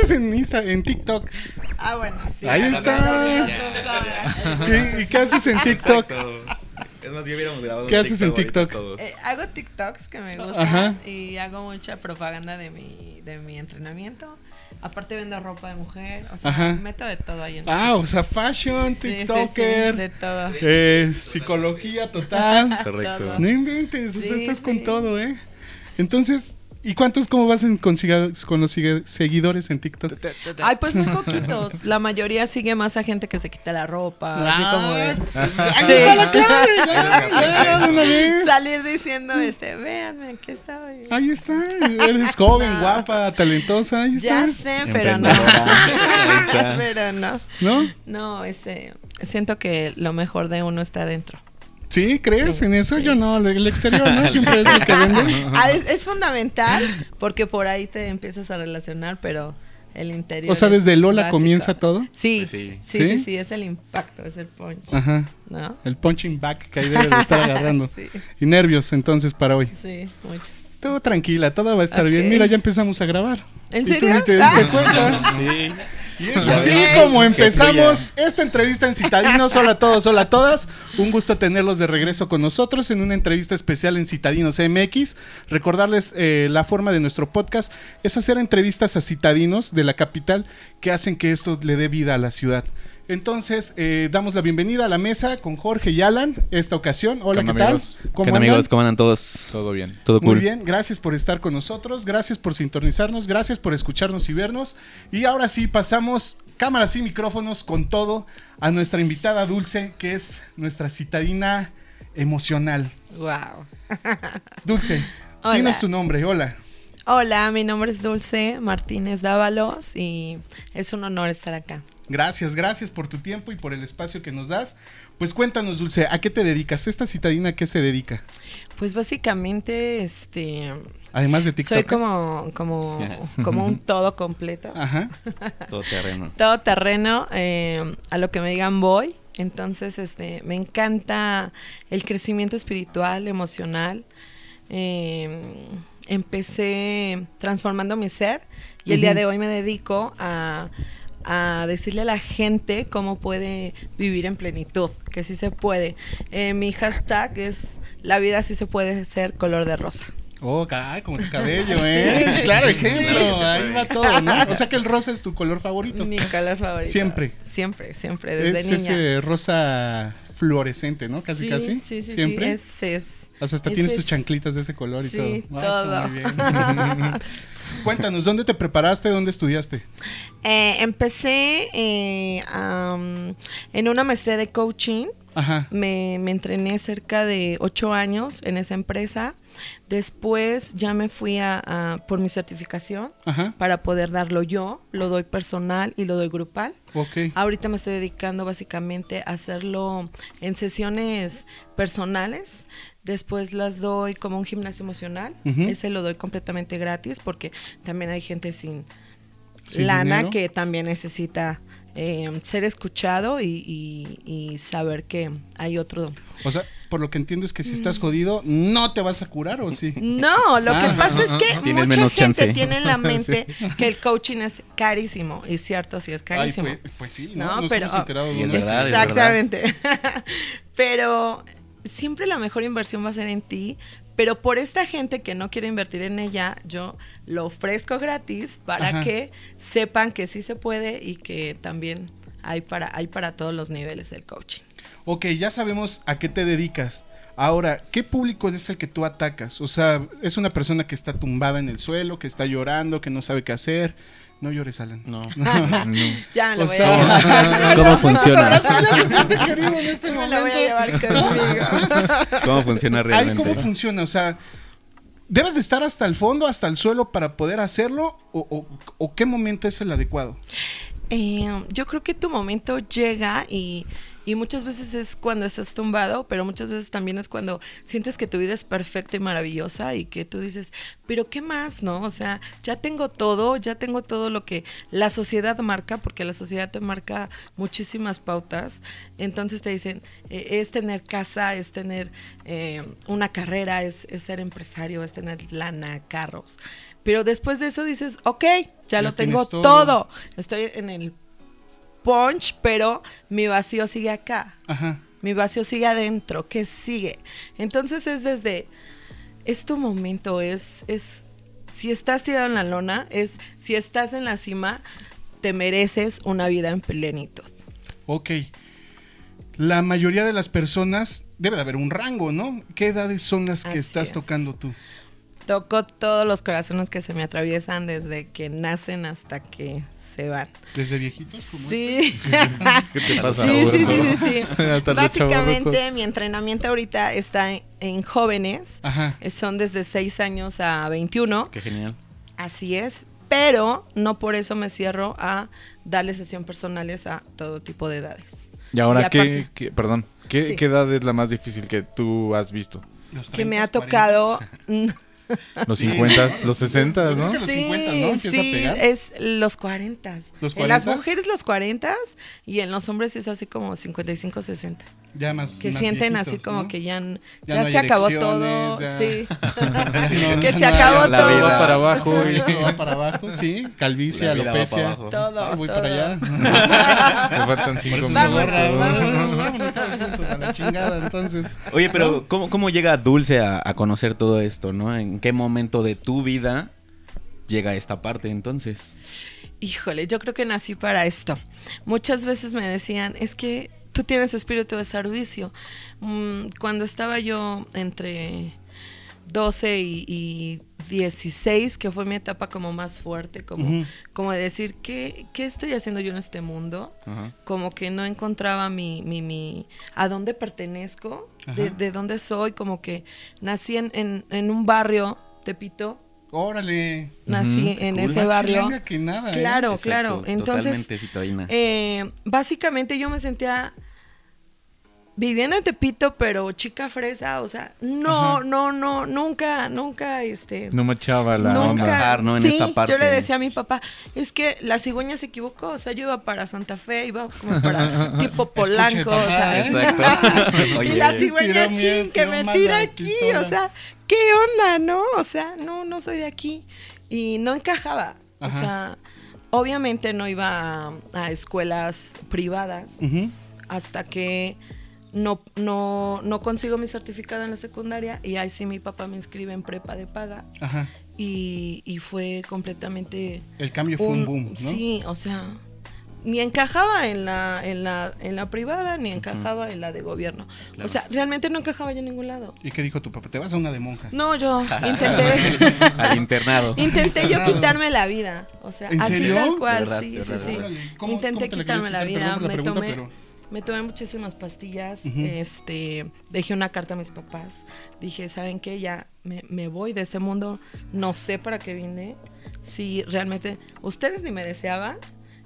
sales en Insta, en TikTok. Ah, bueno, sí. Ahí está. ¿Y, y qué haces en TikTok? Es más, ya hubiéramos grabado ¿Qué un haces en TikTok? todos. Eh, hago TikToks que me gustan Ajá. y hago mucha propaganda de mi, de mi entrenamiento. Aparte vendo ropa de mujer, o sea, Ajá. meto de todo ahí en Ah, o sea, fashion, Sí, sí, sí, TikToker, de todo. eh, psicología total. Correcto. No inventes, o sea, Sí, estás con todo, ¿eh? Entonces, ¿y cuántos, cómo vas en- con, con los seguidores en TikTok? Ay, pues muy poquitos. La mayoría sigue más a gente que se quita la ropa, así como de está la clave, ya, ya, salir diciendo, este, véanme, aquí estoy. Ahí está, eres joven, guapa, talentosa, ahí está. Ya sé, pero no. Pero no. ¿No? No, este, siento que lo mejor de uno está adentro. ¿Sí? ¿Crees Sí, en eso? sí. Yo no, el exterior no siempre es lo que vende. Ah, es, es fundamental porque por ahí te empiezas a relacionar, pero el interior. O sea, es desde Lola básico. comienza todo. Sí, Pues sí. sí, ¿Sí? sí, sí, es el impacto, es el punch. Ajá. ¿No? El punching back que ahí debe de estar agarrando. Sí, Y nervios entonces para hoy. sí, muchos. Todo tranquila, todo va a estar bien. Mira, ya empezamos a grabar. ¿En Y tú serio? ni te diste Ah. cuenta. Sí. Y es así como empezamos esta entrevista en Citadinos. Hola a todos, hola a todas. Un gusto tenerlos de regreso con nosotros en una entrevista especial en Citadinos MX. Recordarles eh, la forma de nuestro podcast es hacer entrevistas a citadinos de la capital que hacen que esto le dé vida a la ciudad. Entonces, eh, damos la bienvenida a la mesa con Jorge y Alan esta ocasión. Hola, ¿Qué ¿qué onda, tal? ¿Cómo ¿Qué andan? amigos? ¿Cómo andan todos? Todo bien. Todo cool. Muy bien, gracias por estar con nosotros, gracias por sintonizarnos, gracias por escucharnos y vernos. Y ahora sí, pasamos cámaras y micrófonos con todo a nuestra invitada Dulce, que es nuestra citadina emocional. Wow. Dulce, Hola. dinos tu nombre, hola. Hola, mi nombre es Dulce Martínez Dávalos y es un honor estar acá. Gracias, gracias por tu tiempo y por el espacio que nos das. Pues cuéntanos, Dulce, ¿a qué te dedicas? ¿Esta citadina a qué se dedica? Pues básicamente, este, Además de TikTok. soy como, como, como un todo completo. Ajá. Todo terreno. todo terreno, eh, a lo que me digan voy. Entonces, este, me encanta el crecimiento espiritual, emocional. Eh, empecé transformando mi ser y el día de hoy me dedico a, a decirle a la gente cómo puede vivir en plenitud, que sí se puede. Eh, mi hashtag es la vida sí se puede ser color de rosa. Oh, caray, como tu cabello, ¿eh? Claro, ejemplo. Sí, Ahí va todo, ¿no? O sea que el rosa es tu color favorito. Mi color favorito. Siempre. Siempre, siempre, desde es niña. ese rosa fluorescente, ¿no? Casi, sí, casi. Sí, sí, Siempre. sí. Es, es. O sea, hasta tienes tus chanclitas de ese color y Sí, todo. Ah, está todo. muy bien. Cuéntanos, ¿dónde te preparaste? ¿Dónde estudiaste? Eh, empecé eh, en una maestría de coaching. Ajá. Me, me entrené cerca de ocho años en esa empresa. Después ya me fui a, a- por mi certificación Ajá. para poder darlo yo. Lo doy personal y lo doy grupal. Ahorita me estoy dedicando básicamente a hacerlo en sesiones personales. Después las doy como un gimnasio emocional. Ese lo doy completamente gratis porque también hay gente sin, Sin lana dinero. que también necesita eh, ser escuchado y, y- y saber que hay otro. O sea, por lo que entiendo es que si estás jodido, no te vas a curar, ¿o sí? No, lo Ah. que pasa es que mucha gente chance. tiene en la mente que el coaching es carísimo. Y cierto, sí es Ay, carísimo. pues, pues sí, ¿no? No, Nos pero- hemos enterado de es verdad, es Exactamente. pero siempre la mejor inversión va a ser en ti. Pero por esta gente que no quiere invertir en ella, yo lo ofrezco gratis para Ajá. que sepan que sí se puede y que también hay para, hay para todos los niveles del coaching. Ok, ya sabemos a qué te dedicas. Ahora, ¿qué público es el que tú atacas? O sea, es una persona que está tumbada en el suelo, que está llorando, que no sabe qué hacer. No llores, Alan. No. Ya me lo O voy sea, a ¿Cómo funciona? Ya se siente querido en este me la voy a momento. llevar conmigo. ¿Cómo funciona Ay, realmente? ¿cómo funciona? O sea, ¿debes de estar hasta el fondo, hasta el suelo para poder hacerlo? ¿O, o- o qué momento es el adecuado? Eh, yo creo que tu momento llega y, Y muchas veces es cuando estás tumbado, pero muchas veces también es cuando sientes que tu vida es perfecta y maravillosa y que tú dices, pero ¿qué más, no? O sea, ya tengo todo, ya tengo todo lo que la sociedad marca, porque la sociedad te marca muchísimas pautas. Entonces te dicen, eh, es tener casa, es tener eh, una carrera, es, es ser empresario, es tener lana, carros. Pero después de eso dices, ok, ya, Ya lo tengo todo. todo. Estoy en el punch, pero mi vacío sigue acá. Ajá. Mi vacío sigue adentro. ¿Qué sigue? Entonces es desde, es tu momento, es, es, si estás tirado en la lona, es, si estás en la cima, te mereces una vida en plenitud. Ok. La mayoría de las personas debe de haber un rango, ¿no? ¿Qué edades son las que Así estás es. tocando tú? Toco todos los corazones que se me atraviesan desde que nacen hasta que se van. ¿Desde viejitos? como Sí. ¿Qué te pasa? Sí, sí, sí, sí, sí. Básicamente mi entrenamiento ahorita está en, en jóvenes. Ajá. Eh, Son desde 6 años a 21. Qué genial. Así es. Pero no por eso me cierro a darle sesión personales a todo tipo de edades. Y ahora, Y ¿qué, aparte- qué- perdón, ¿qué, Sí. qué edad es la más difícil que tú has visto? Los Que me ha 30, 40. tocado. Los Sí. 50, los 60, ¿no? Que los 50, ¿no? Empieza a sí, pegar. es los 40. ¿Los En las 40s? mujeres los 40 y en los hombres es así como 55, 60. Ya más. Que más sienten viejitos, así como ¿no? que ya, Ya ya, no se acabó todo. ya. Sí. no- que se acabó la todo. vida. Va para abajo. va para abajo, sí. Calvicie, La alopecia. Todo, Ah, voy todo. para allá. Te faltan cinco juntos a la chingada, entonces. Oye, pero ¿cómo, cómo llega Dulce a, a conocer todo esto, no? ¿En qué momento de tu vida llega esta parte entonces? Híjole, yo creo que nací para esto. Muchas veces me decían, es que tú tienes espíritu de servicio. Mm, Cuando estaba yo entre 12 y, y 16, que fue mi etapa como más fuerte, como, Ujú. como de decir, ¿qué, ¿qué estoy haciendo yo en este mundo? Como que no encontraba mi, mi, mi a dónde pertenezco, de, dónde soy, como que nací en, en, en un barrio, Tepito, Órale. nací en cool. ese Más barrio. chilanga que nada, ¿eh? Claro, Exacto, claro. Entonces, eh, básicamente yo me sentía viviendo en Tepito, pero chica fresa, o sea, no, Ajá. no, no, nunca, nunca, este, No machaba la nunca. onda. Encajar, ¿no? En sí, esa parte. yo le decía a mi papá, es que la cigüeña se equivocó, o sea, yo iba para Santa Fe, iba como para tipo Polanco, o sea. Exacto. y la cigüeña tiró chin miel, que me tira aquí, o sea, ¿qué onda, no? O sea, no, no soy de aquí. Y no encajaba. O sea, obviamente no iba a, a escuelas privadas hasta que no, no, no consigo mi certificado en la secundaria y ahí sí mi papá me inscribe en prepa de paga Ajá. y, y fue completamente El cambio fue un, boom, ¿no? Sí, o sea, ni encajaba en la, en la, en la privada, ni encajaba en la de gobierno. O sea, realmente no encajaba yo en ningún lado. ¿Y qué dijo tu papá? Te vas a una de monjas. No, yo intenté, Al internado. intenté yo quitarme la vida. O sea, ¿En así serio? tal cual, verdad, sí, sí, verdad. sí. Órale, ¿cómo- Intenté cómo te la quitarme la vida, Perdón por la me pregunta, tomé, pero- me tomé muchísimas pastillas, este, dejé una carta a mis papás, dije, ¿saben qué? Ya me, me voy de este mundo, no sé para qué vine, si realmente ustedes ni me deseaban.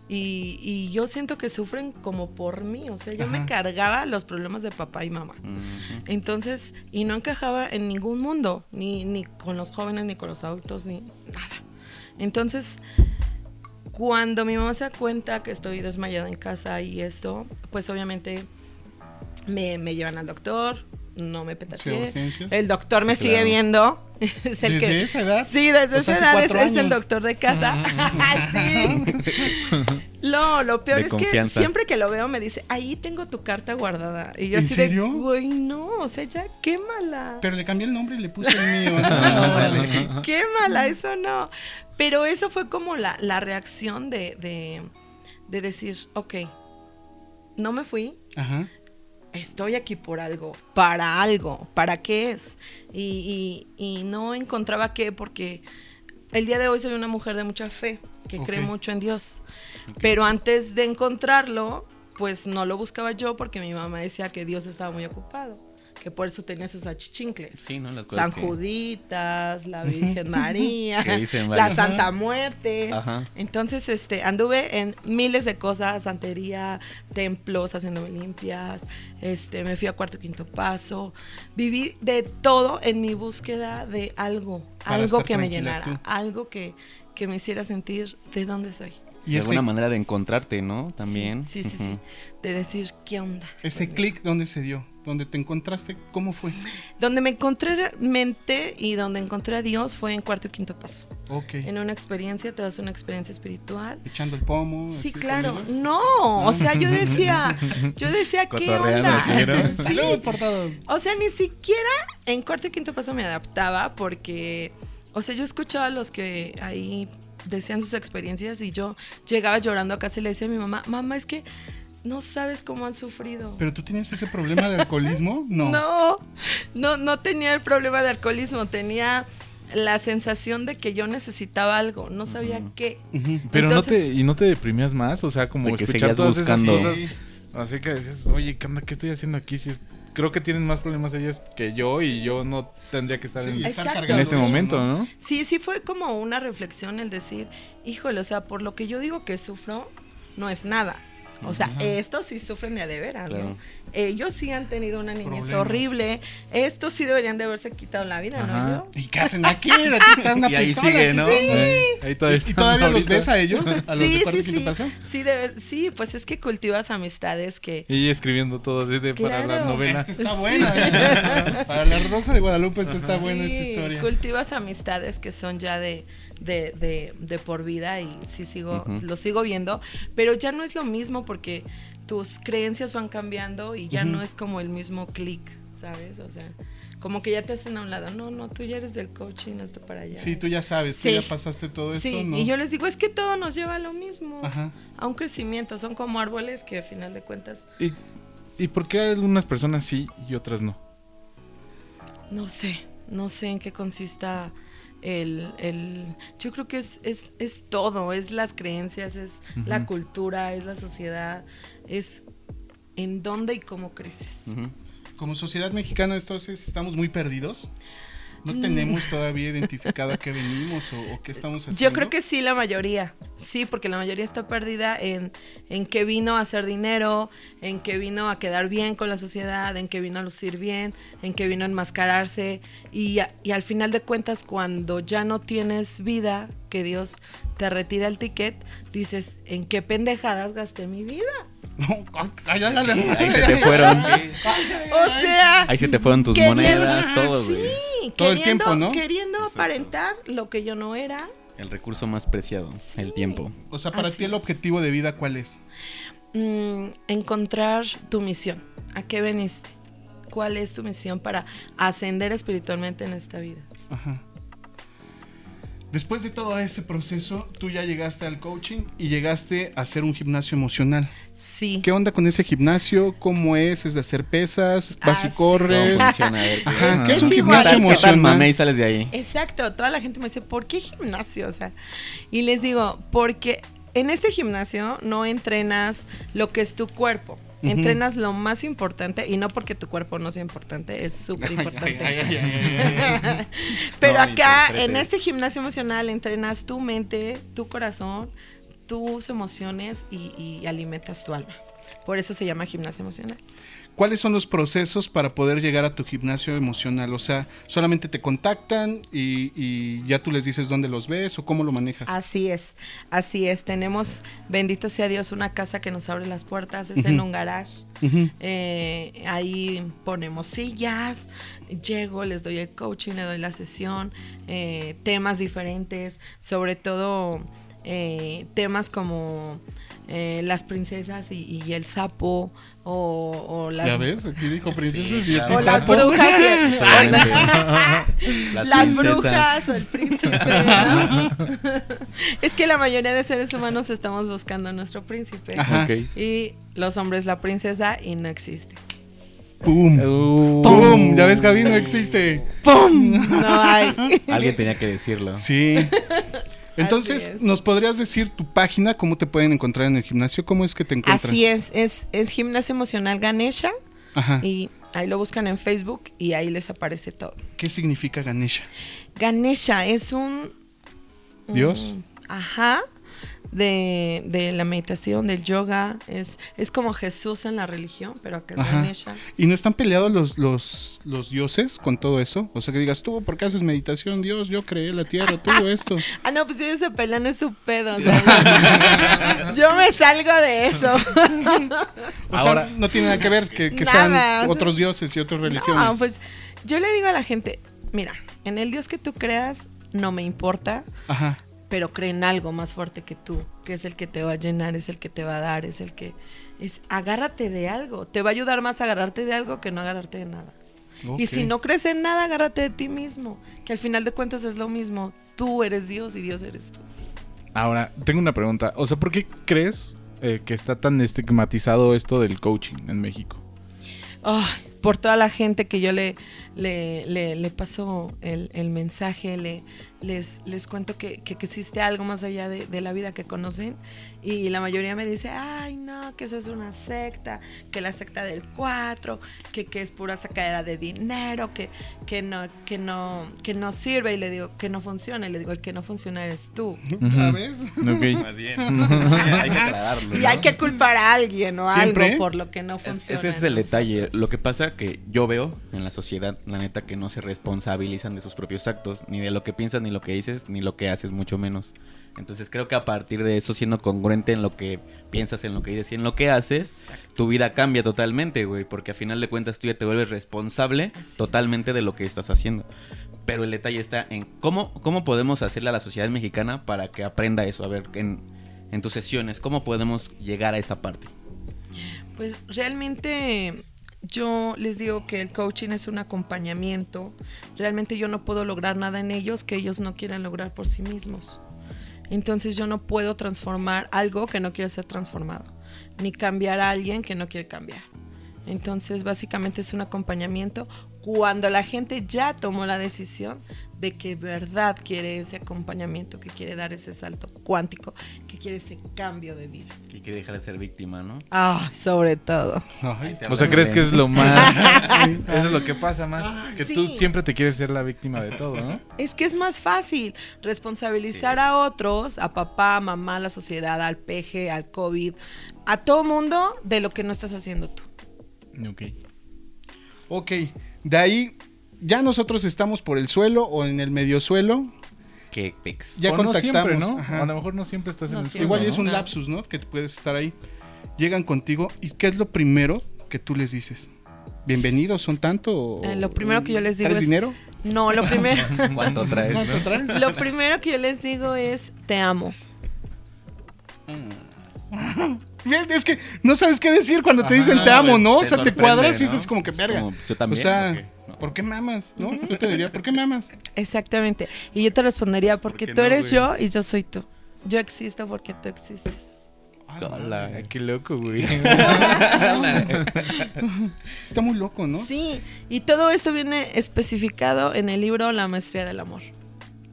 Y, y yo siento que sufren como por mí, o sea, yo me cargaba los problemas de papá y mamá. Entonces, y no encajaba en ningún mundo, ni, ni con los jóvenes, ni con los adultos, ni nada. Entonces, cuando mi mamá se da cuenta que estoy desmayada en casa y esto, pues obviamente me, me llevan al doctor, no me petateé. El doctor me sigue viendo. Es el ¿Desde que, esa edad? Sí, desde O sea, esa edad es, el doctor de casa. sí. Lo, lo peor De es confianza. que siempre que lo veo me dice, ahí tengo tu carta guardada. Y yo ¿En así serio? de, güey, no, o sea, ya quémala. Pero le cambié el nombre y le puse el mío. ¿no? Órale. Quémala, eso no. Pero eso fue como la, la reacción de, de, de decir, ok, no me fui, Ajá. estoy aquí por algo, para algo, ¿para qué es? Y, y- y no encontraba qué porque el día de hoy soy una mujer de mucha fe, que cree mucho en Dios. Pero antes de encontrarlo, pues no lo buscaba yo porque mi mamá decía que Dios estaba muy ocupado, que por eso tenía sus achichincles. Sí, ¿no? Las cosas San que- Juditas, la Virgen María, la. Santa Muerte. Ajá. Entonces, este, anduve en miles de cosas, santería, templos, haciéndome limpias, este, me fui a cuarto quinto paso, viví de todo en mi búsqueda de algo, Para algo que me llenara, tú. algo que, que me hiciera sentir de dónde soy. Y de ese, alguna manera de encontrarte, ¿no? También. Sí, sí, sí. De decir, ¿qué onda? ese clic, ¿dónde se dio? ¿Dónde te encontraste? ¿Cómo fue? Donde me encontré realmente y donde encontré a Dios fue en cuarto y quinto paso. Ok. En una experiencia, te das una experiencia espiritual. Echando el pomo. Sí, así claro. No, o sea, yo decía, yo decía, ¿qué onda? todos. O sea, ni siquiera en cuarto y quinto paso me adaptaba porque, o sea, yo escuchaba a los que ahí decían sus experiencias y yo llegaba llorando a casa y le decía a mi mamá, mamá, es que no sabes cómo han sufrido. ¿Pero tú tienes ese problema de alcoholismo? No. No, no, no tenía el problema de alcoholismo, tenía la sensación de que yo necesitaba algo, no sabía qué. Pero Entonces- no te, ¿y no te deprimías más? O sea, como De que escuchar todas buscando. esas cosas. Así que dices, oye, ¿qué onda? ¿Qué estoy haciendo aquí? Si es- creo que tienen más problemas ellas que yo y yo no tendría que estar Sí, en, estar en este momento, ¿no? Sí, sí fue como una reflexión el decir, híjole, o sea, por lo que yo digo que sufro, no es nada. O sea, estos sí sufren de a de veras, Claro. ¿no? Ellos sí han tenido una niñez Problemas. horrible. Estos sí deberían de haberse quitado la vida, Ajá. ¿no? Yo. ¿Y qué hacen aquí? Aquí está una Y ahí pistola. sigue, ¿no? Ahí todavía ¿Y están todavía los ves a ellos? ¿A los de Sí, sí, sí. Sí, debe- sí, pues es que cultivas amistades que... Y escribiendo todo así de para la novela. Esta está buena. ¿eh? Para la Rosa de Guadalupe, esta está buena esta Sí, historia. cultivas amistades que son ya de, de, de, de por vida y sí sigo, lo sigo viendo, pero ya no es lo mismo porque tus creencias van cambiando y ya no es como el mismo clic, ¿sabes? O sea, como que ya te hacen a un lado, no, no, tú ya eres del coaching, hasta para allá. Sí, tú ya sabes, tú ya pasaste todo esto, Sí, ¿no? y yo les digo, es que todo nos lleva a lo mismo, Ajá. a un crecimiento, son como árboles que a final de cuentas, ¿Y, ¿Y por qué algunas personas sí y otras no? no sé, no sé en qué consista el, el yo creo que es, es, es todo, es las creencias, es la cultura, es la sociedad, es en dónde y cómo creces. Como sociedad mexicana, entonces estamos muy perdidos. Mm. No tenemos todavía identificado a qué venimos o, o qué estamos haciendo. Yo creo que sí, la mayoría. Sí, porque la mayoría está perdida en, en que vino a hacer dinero, en que vino a quedar bien con la sociedad, en que vino a lucir bien, en que vino a enmascararse. Y, y al final de cuentas, cuando ya no tienes vida, que Dios te retira el ticket, dices, ¿en qué pendejadas gasté mi vida? Ahí se te fueron. O sea, Ahí se te fueron tus queriendo- monedas, todo, güey. Sí, Todo el tiempo, ¿no? queriendo aparentar lo que yo no era. El recurso más preciado, el tiempo. O sea, para Así ti el es. objetivo de vida, ¿cuál es? Mm, encontrar tu misión. ¿A qué veniste? ¿Cuál es tu misión para ascender espiritualmente en esta vida? Ajá. Después de todo ese proceso, tú ya llegaste al coaching y llegaste a hacer un gimnasio emocional. Sí. ¿Qué onda con ese gimnasio? ¿Cómo es? ¿Es de hacer pesas? ¿Vas Ah, y sí. corres? ¿Cómo funciona? A ver, ¿qué- Ajá, ¿qué es Es un igual. gimnasio ¿Qué tal, ¿Qué tal, emocional? mamé? Y sales de ahí. Exacto. Toda la gente me dice, ¿por qué gimnasio? O sea, y les digo, porque en este gimnasio no entrenas lo que es tu cuerpo. Entrenas lo más importante y no porque tu cuerpo no sea importante, es súper importante. Pero No, acá, en este gimnasio emocional, entrenas tu mente, tu corazón, tus emociones y, y alimentas tu alma. Por eso se llama gimnasio emocional. ¿Cuáles son los procesos para poder llegar a tu gimnasio emocional? O sea, ¿solamente te contactan y, y ya tú les dices dónde los ves o cómo lo manejas? Así es, así es. Tenemos, bendito sea Dios, una casa que nos abre las puertas, es en un garage. Eh, ahí ponemos sillas, llego, les doy el coaching, le doy la sesión, eh, temas diferentes, sobre todo eh, temas como eh, las princesas y, y el sapo o, o las, ¿Ya ves? Aquí dijo princesas Sí, y o las brujas y el- las, princesas. brujas o el príncipe. ¿no? es que la mayoría de seres humanos estamos buscando a nuestro príncipe. Y los hombres la princesa y no existe. ¡Pum! Uh, ¡Pum! Ya ves, Gaby, no existe. ¡Pum! No hay. Alguien tenía que decirlo. Sí. Entonces. ¿nos podrías decir tu página? ¿Cómo te pueden encontrar en el gimnasio? ¿Cómo es que te encuentran? Así es, es, es gimnasio emocional Ganesha Ajá. y ahí lo buscan en Facebook y ahí les aparece todo. ¿Qué significa Ganesha? Ganesha es un... ¿Dios? un- ajá. De, de la meditación, del yoga. Es, es como Jesús en la religión, pero acá es Ajá. Ganesha. ¿Y no están peleados los, los, los dioses con todo eso? O sea, que digas, tú, ¿por qué haces meditación? Dios, yo creé la tierra, tú esto. Ah, no, pues ellos se pelean es su pedo. o sea, yo me salgo de eso. O Ahora- sea, no tiene nada que ver que, que Nada, sean o sea- otros dioses y otras religiones. No, pues yo le digo a la gente, mira, en el Dios que tú creas no me importa, Ajá. Pero cree en algo más fuerte que tú, que es el que te va a llenar, es el que te va a dar, es el que es agárrate de algo, te va a ayudar más a agarrarte de algo que no agarrarte de nada. Y si no crees en nada, agárrate de ti mismo, que al final de cuentas es lo mismo. Tú eres Dios y Dios eres tú. Ahora, tengo una pregunta. O sea, ¿por qué crees eh, que está tan estigmatizado esto del coaching en México? Ay, por toda la gente que yo le, le, le, le paso el, el mensaje, le, les, les cuento que, que, existe algo más allá de, de la vida que conocen y la mayoría me dice, ay no, que eso es una secta, que la secta del 4, que, que es pura sacadera de dinero, que, que, no, que, no, que no sirve y le digo que no funciona y le digo el que no funciona eres tú. ¿Sabes? Ok. Más bien. hay que aclararlo. Y hay que culpar a alguien o ¿Siempre? algo por lo que no Es- funciona. ese es el detalle. Lo que pasa que yo veo en la sociedad, la neta, que no se responsabilizan de sus propios actos, ni de lo que piensas, ni lo que dices, ni lo que haces, mucho menos. Entonces creo que a partir de eso, siendo congruente en lo que piensas, en lo que dices y en lo que haces, tu vida cambia totalmente, güey, porque a final de cuentas tú ya te vuelves responsable Así es. totalmente de lo que estás haciendo. Pero el detalle está en cómo, cómo podemos hacerle a la sociedad mexicana para que aprenda eso. A ver, en, en tus sesiones, ¿cómo podemos llegar a esta parte? Pues realmente yo les digo que el coaching es un acompañamiento. Realmente yo no puedo lograr nada en ellos que ellos no quieran lograr por sí mismos. Entonces yo no puedo transformar algo que no quiere ser transformado, ni cambiar a alguien que no quiere cambiar. Entonces básicamente es un acompañamiento cuando la gente ya tomó la decisión de que verdad quiere ese acompañamiento, que quiere dar ese salto cuántico, que quiere ese cambio de vida. Que quiere dejar de ser víctima, ¿no? Ah, sobre todo. Ay, O sea, ¿crees que es lo más... Eso es lo que pasa más. Que tú siempre te quieres ser la víctima de todo, ¿no? Es que es más fácil responsabilizar a otros, a papá, mamá, a la sociedad, al peje, al COVID, a todo mundo de lo que no estás haciendo tú. Ok. Ok, de ahí ya nosotros estamos por el suelo o en el medio suelo. Que pex. Ya o no contactamos. siempre, ¿no? ajá. A lo mejor no siempre estás No en el siempre. Igual suelo, es ¿no? un No. lapsus, ¿no? Que tú puedes estar ahí. Llegan contigo y ¿qué es lo primero que tú les dices? ¿Bienvenidos son tanto? o- Eh, lo primero que yo les digo ¿Traes es- dinero? No, lo primero, ¿Cuánto traes? ¿Cuánto no? traes? lo primero que yo les digo es te amo. Es que no sabes qué decir cuando te dicen te amo, ¿no? O sea, te cuadras y ¿no? dices como que verga. Como, yo también, O sea. ¿por qué mamas? ¿No? Yo te diría, ¿por qué mamas? Exactamente. Y yo te respondería porque tú no, eres güey? yo y yo soy tú. Yo existo porque tú existes. Hola. Ay, qué loco, güey. Está muy loco, ¿no? Sí, y todo esto viene especificado en el libro La maestría del amor.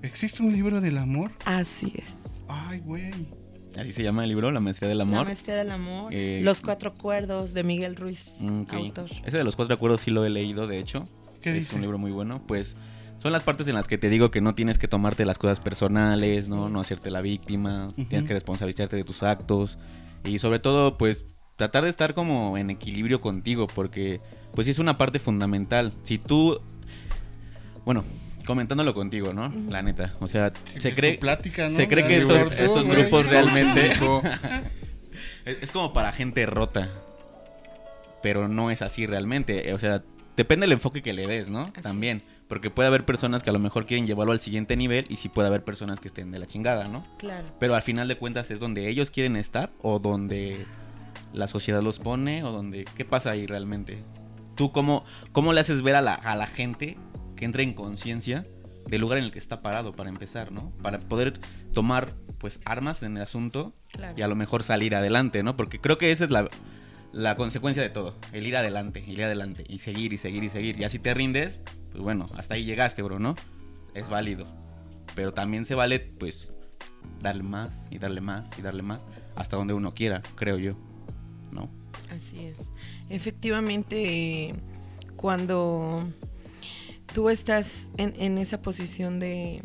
¿Existe un libro del amor? Así es. Ay, güey. Así se llama el libro, La Maestría del La Amor. maestría del amor. Eh, Los cuatro acuerdos de Miguel Ruiz, Mm, ok. autor. Ese de los cuatro acuerdos sí lo he leído, de hecho. ¿Qué es dice? un libro muy bueno. Pues son las partes en las que te digo que no tienes que tomarte las cosas personales, ¿no? No hacerte la víctima. Tienes que responsabilizarte de tus actos. Y sobre todo, pues, tratar de estar como en equilibrio contigo, porque, pues, sí es una parte fundamental. Si tú. Bueno, comentándolo contigo, ¿no? La neta. O sea, Sí, se es cree. tu plática, ¿no? se cree que estos, grupos realmente. es, es como para gente rota. Pero no es así realmente. O sea, depende del enfoque que le des, ¿no? Así También. es. Porque puede haber personas que a lo mejor quieren llevarlo al siguiente nivel y sí puede haber personas que estén de la chingada, ¿no? Claro. Pero al final de cuentas es donde ellos quieren estar o donde la sociedad los pone o donde... ¿Qué pasa ahí realmente? ¿Tú cómo, cómo le haces ver a la, a la gente que entre en conciencia del lugar en el que está parado para empezar, ¿no? Para poder tomar pues armas en el asunto Claro. y a lo mejor salir adelante, ¿no? Porque creo que esa es la, la consecuencia de todo, el ir adelante, ir adelante y seguir y seguir y seguir. Y así te rindes, pues bueno, hasta ahí llegaste, bro, ¿no? Es válido. Pero también se vale, pues, darle más y darle más y darle más hasta donde uno quiera, creo yo, ¿no? Así es. Efectivamente, cuando tú estás en, en esa posición de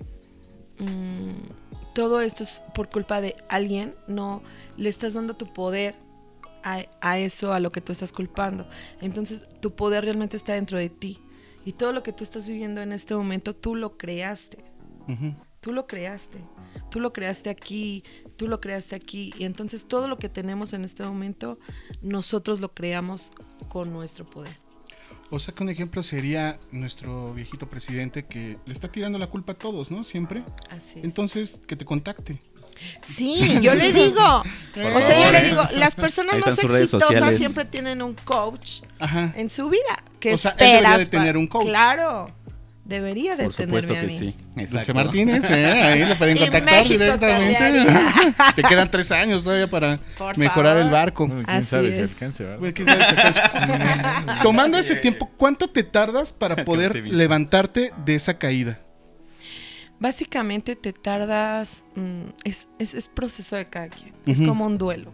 mm, todo esto es por culpa de alguien, no le estás dando tu poder a, a eso, a lo que tú estás culpando. Entonces tu poder realmente está dentro de ti. Y todo lo que tú estás viviendo en este momento, tú lo creaste. Tú lo creaste. Tú lo creaste aquí, tú lo creaste aquí. Y entonces todo lo que tenemos en este momento, nosotros lo creamos con nuestro poder. O sea que un ejemplo sería nuestro viejito presidente que le está tirando la culpa a todos, ¿no? Siempre. Así es. Entonces, que te contacte. Sí, yo le digo. O sea, yo le digo, las personas más exitosas siempre tienen un coach Ajá. en su vida. Que O sea, él debería esperas de tener un coach. Claro, debería de Por supuesto a que mí. sí. Dulce Exacto. Martínez, ¿eh? ahí le pueden contactar México directamente. Te quedan tres años todavía para Por mejorar favor. el barco. Quién Así sabe si alcance, ¿verdad? Güey, ¿quién sabe si alcanza? Tomando ese tiempo, ¿cuánto te tardas para poder levantarte de esa caída? Básicamente te tardas, mm, es, es, es proceso de cada quien, es como un duelo.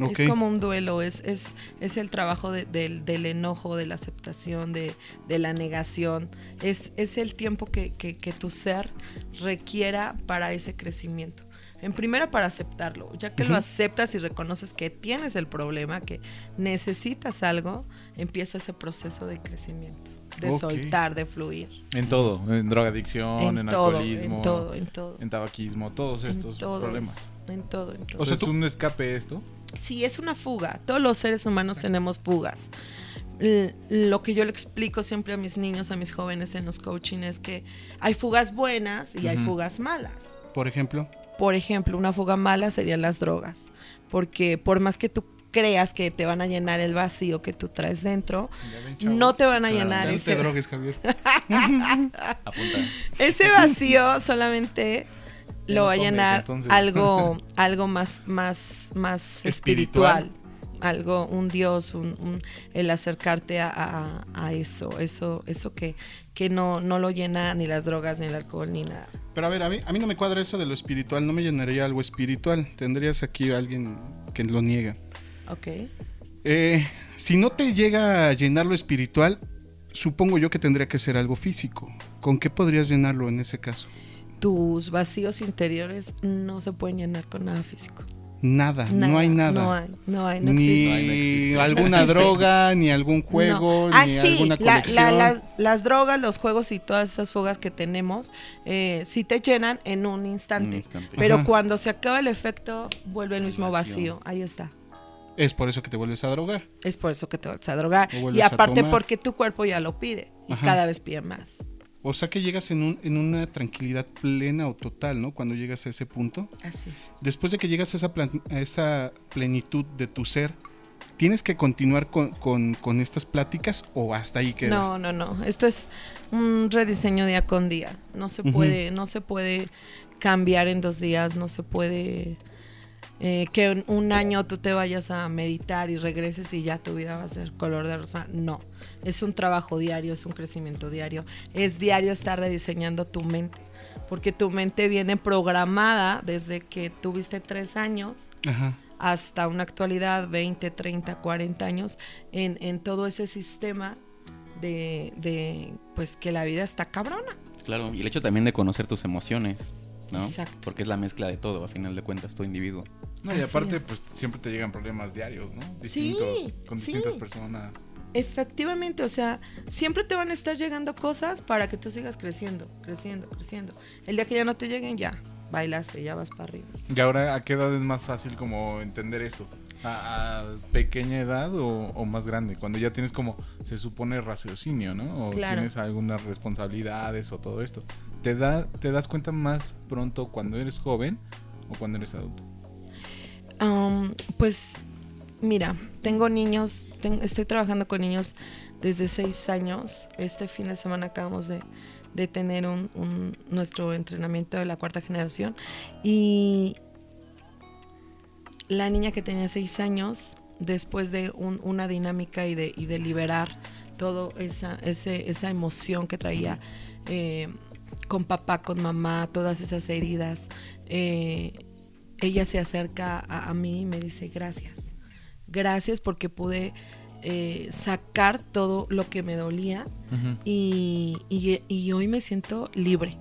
Ok. Es como un duelo, es, es, es el trabajo de- del, del enojo, de la aceptación, de, de la negación. Es, es el tiempo que, que- que tu ser requiera para ese crecimiento. En primera para aceptarlo, ya que lo aceptas y reconoces que tienes el problema, que necesitas algo, empieza ese proceso de crecimiento, de soltar, de fluir. En todo, en drogadicción, en, En todo, alcoholismo, en todo, en todo. en tabaquismo, todos en estos problemas. En todo, en todo. O sea, ¿es un escape esto? Sí, es una fuga. Todos los seres humanos tenemos fugas. Lo que yo le explico siempre a mis niños, a mis jóvenes en los coaching es que hay fugas buenas y hay fugas malas. Por ejemplo. Por ejemplo, una fuga mala serían las drogas, porque por más que tú creas que te van a llenar el vacío que tú traes dentro, no te van a llenar ese, te drogues, Javier. Apunta. ese vacío solamente lo no va a llenar entonces. algo, algo más, más, más Espiritual. espiritual. Algo, un Dios, un, un- el acercarte a, a- a eso, eso, eso que, que no, no lo llena ni las drogas, ni el alcohol, ni nada. Pero a ver, a mí, a mí no me cuadra eso de lo espiritual, no me llenaría algo espiritual. Tendrías aquí a alguien que lo niega. Ok. Eh, si no te llega a llenar lo espiritual, supongo yo que tendría que ser algo físico. ¿Con qué podrías llenarlo en ese caso? Tus vacíos interiores no se pueden llenar con nada físico. Nada, no hay nada. No hay, no hay, no ni existe. No existe. alguna No existe. droga, ni algún juego, No. Ah, ni sí, alguna la- la- colección. las- las drogas, los juegos y todas esas fugas que tenemos, eh, sí te llenan en un instante. Un instante. Pero Ajá. cuando se acaba el efecto, vuelve el mismo vacío. vacío. Ahí está. Es por eso que te vuelves a drogar. Es por eso que te vas a drogar. Vuelves Y aparte porque tu cuerpo ya lo pide. Y Ajá. cada vez pide más. O sea que llegas en, un, en una tranquilidad plena o total, ¿no? Cuando llegas a ese punto. Así es. Después de que llegas a esa, plan- a esa plenitud de tu ser, ¿tienes que continuar con, con- con estas pláticas o hasta ahí queda? No, no, no. Esto es un rediseño día con día. No se puede, no se puede cambiar en dos días, no se puede eh, que en un año tú te vayas a meditar y regreses y ya tu vida va a ser color de rosa. No. Es un trabajo diario, es un crecimiento diario. Es diario estar rediseñando tu mente. Porque tu mente viene programada desde que tuviste tres años Ajá. hasta una actualidad, 20, 30, 40 años, en, en todo ese sistema de, de, pues que la vida está cabrona. Claro, y el hecho también de conocer tus emociones, ¿no? Exacto. Porque es la mezcla de todo, a final de cuentas, tu individuo. No, y Así aparte, es. pues siempre te llegan problemas diarios, ¿no? Sí, Distintos, con sí. distintas personas. Efectivamente, o sea, siempre te van a estar llegando cosas para que tú sigas creciendo, creciendo, creciendo. El día que ya no te lleguen, ya bailaste, ya vas para arriba. ¿Y ahora a qué edad es más fácil como entender esto? ¿A, a pequeña edad o, o más grande? Cuando ya tienes como, se supone, raciocinio, ¿no? O Claro. tienes algunas responsabilidades o todo esto. ¿Te, da, ¿Te das cuenta más pronto cuando eres joven o cuando eres adulto? Pues mira, tengo niños, ten- estoy trabajando con niños desde seis años. Este fin de semana acabamos de, de tener un, un- nuestro entrenamiento de la cuarta generación y la niña que tenía seis años, después de un- una dinámica y de, y de liberar toda esa, ese- esa emoción que traía eh, con papá, con mamá, todas esas heridas, eh, ella se acerca a, a mí y me dice gracias. Gracias porque pude eh, sacar todo lo que me dolía y, y- y hoy me siento libre,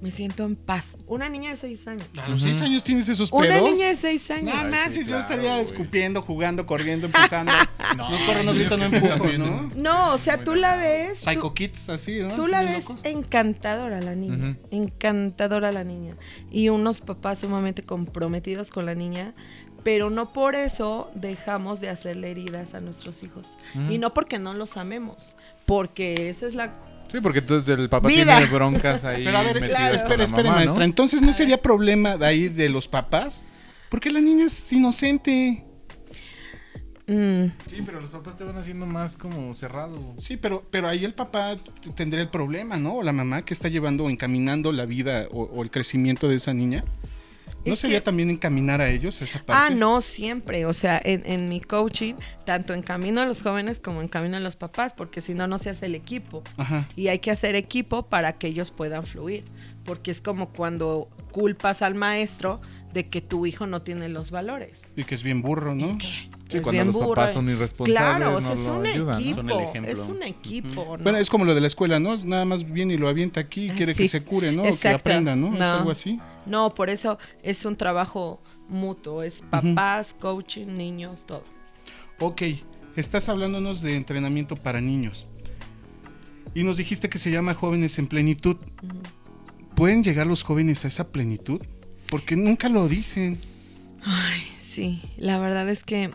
me siento en paz. Una niña de seis años. A los seis años tienes esos Una pedos. niña de seis años. No sí, yo estaría escupiendo, jugando, corriendo, empujando. no, corro, no grito, no empujo, ¿no? No, o sea, tú la ves. tú- Psycho Kids, así, ¿no? Tú Así la ves locos. encantadora la niña, encantadora la niña. Y unos papás sumamente comprometidos con la niña, pero no por eso dejamos de hacerle heridas a nuestros hijos. Y no porque no los amemos, porque esa es la... Sí, porque entonces el papá Vida. tiene broncas ahí. Pero a ver, Claro. espera, espera, mamá, ¿no? maestra. Entonces, ¿no sería problema de ahí de los papás? Porque la niña es inocente. Mm, Sí, pero los papás te van haciendo más como cerrado. Sí, pero, pero ahí el papá tendría el problema, ¿no? O la mamá que está llevando o encaminando la vida o, o el crecimiento de esa niña. ¿No Es sería que- también encaminar a ellos a esa parte? Ah, no, siempre. O sea, en, en mi coaching, tanto en camino a los jóvenes como en camino a los papás, porque si no, no se hace el equipo. Ajá. Y hay que hacer equipo para que ellos puedan fluir. Porque es como cuando culpas al maestro de que tu hijo no tiene los valores. Y que es bien burro, ¿no? Sí, es cuando bien los burro. papás son irresponsables, Claro, o no es lo un ayudan, ¿no? equipo. Son el ejemplo. Es un equipo. ¿no? Bueno, es como lo de la escuela, ¿no? Nada más viene y lo avienta aquí y Ah, quiere sí. que se cure, ¿no? O que aprenda, ¿no? Es algo así. No, por eso es un trabajo mutuo. Es papás, coaching, niños, todo. Ok, estás hablándonos de entrenamiento para niños. Y nos dijiste que se llama Jóvenes en Plenitud. ¿Pueden llegar los jóvenes a esa plenitud? Porque nunca lo dicen. Ay, sí. La verdad es que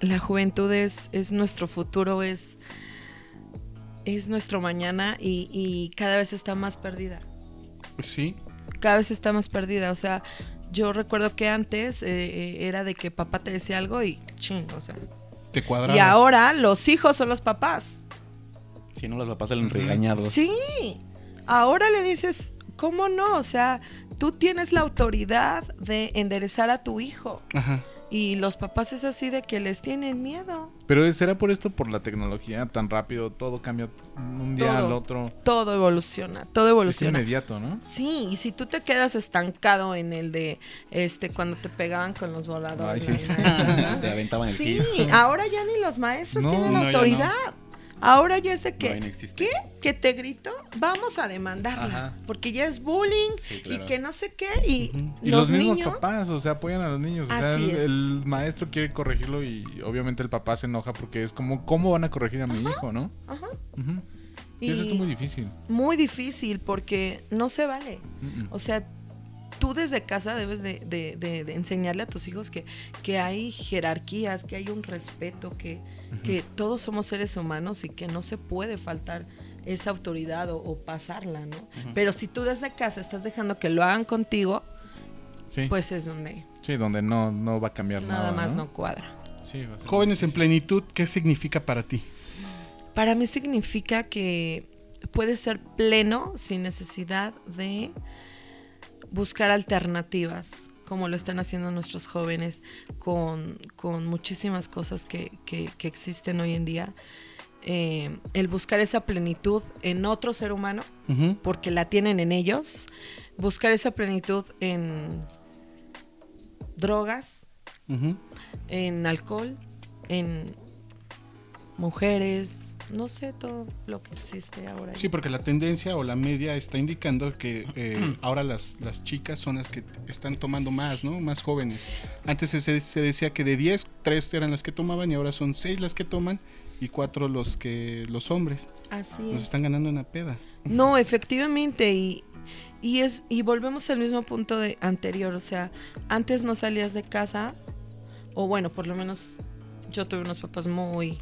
la juventud es, es nuestro futuro, es, es nuestro mañana y, y cada vez está más perdida. Sí. cada vez está más perdida. O sea, yo recuerdo que antes eh, eh, era de que papá te decía algo y ching, o sea. Te cuadradas. Y ahora los hijos son los papás. Si no, los papás salen regañados. Sí. Ahora le dices, ¿cómo no? O sea, tú tienes la autoridad de enderezar a tu hijo. Ajá. Y los papás es así de que les tienen miedo. Pero será por esto, por la tecnología tan rápido, todo cambia un día Todo. al otro. Todo evoluciona, todo Es evoluciona. inmediato, ¿no? Sí, y si tú te quedas estancado en el de este cuando te pegaban con los voladores. Ay, sí. maestra, Te aventaban el Sí, ahora ya ni los maestros No, tienen no, ya autoridad. Ahora ya es de que, No. ¿qué? ¿Que te grito? Vamos a demandarla. Ajá. Porque ya es bullying Sí, claro. y que no sé qué. Y, Y los, mismos niños. papás, o sea, apoyan a los niños. O sea, el, es. el maestro quiere corregirlo y obviamente el papá se enoja porque es como, ¿cómo van a corregir a mi hijo, no? Ajá. Ujú. Y Sí, eso es muy difícil. muy difícil porque no se vale. O sea, tú desde casa debes de, de- de- de enseñarle a tus hijos que, que hay jerarquías, que hay un respeto, que, que todos somos seres humanos y que no se puede faltar esa autoridad o, o pasarla, ¿no? Pero si tú desde casa estás dejando que lo hagan contigo, Sí, pues es donde sí, donde no, no va a cambiar nada. nada más no cuadra. Sí, va a ser Jóvenes en. Plenitud, ¿qué significa para ti? Para mí significa que puedes ser pleno sin necesidad de buscar alternativas, como lo están haciendo nuestros jóvenes con, con muchísimas cosas que, que- que existen hoy en día. Eh, el buscar esa plenitud en otro ser humano, porque la tienen en ellos, buscar esa plenitud en drogas, en alcohol, en mujeres, no sé todo lo que existe ahora. Sí, porque la tendencia o la media está indicando que eh, ahora las, las chicas son las que están tomando más, ¿no? Más jóvenes. Antes se, se decía que de 10, 3 eran las que tomaban y ahora son 6 las que toman y 4 los que los hombres. Así Nos es. están ganando una peda. No, efectivamente, y, y es, y volvemos al mismo punto de anterior. O sea, antes no salías de casa, o bueno, por lo menos yo tuve unos papás muy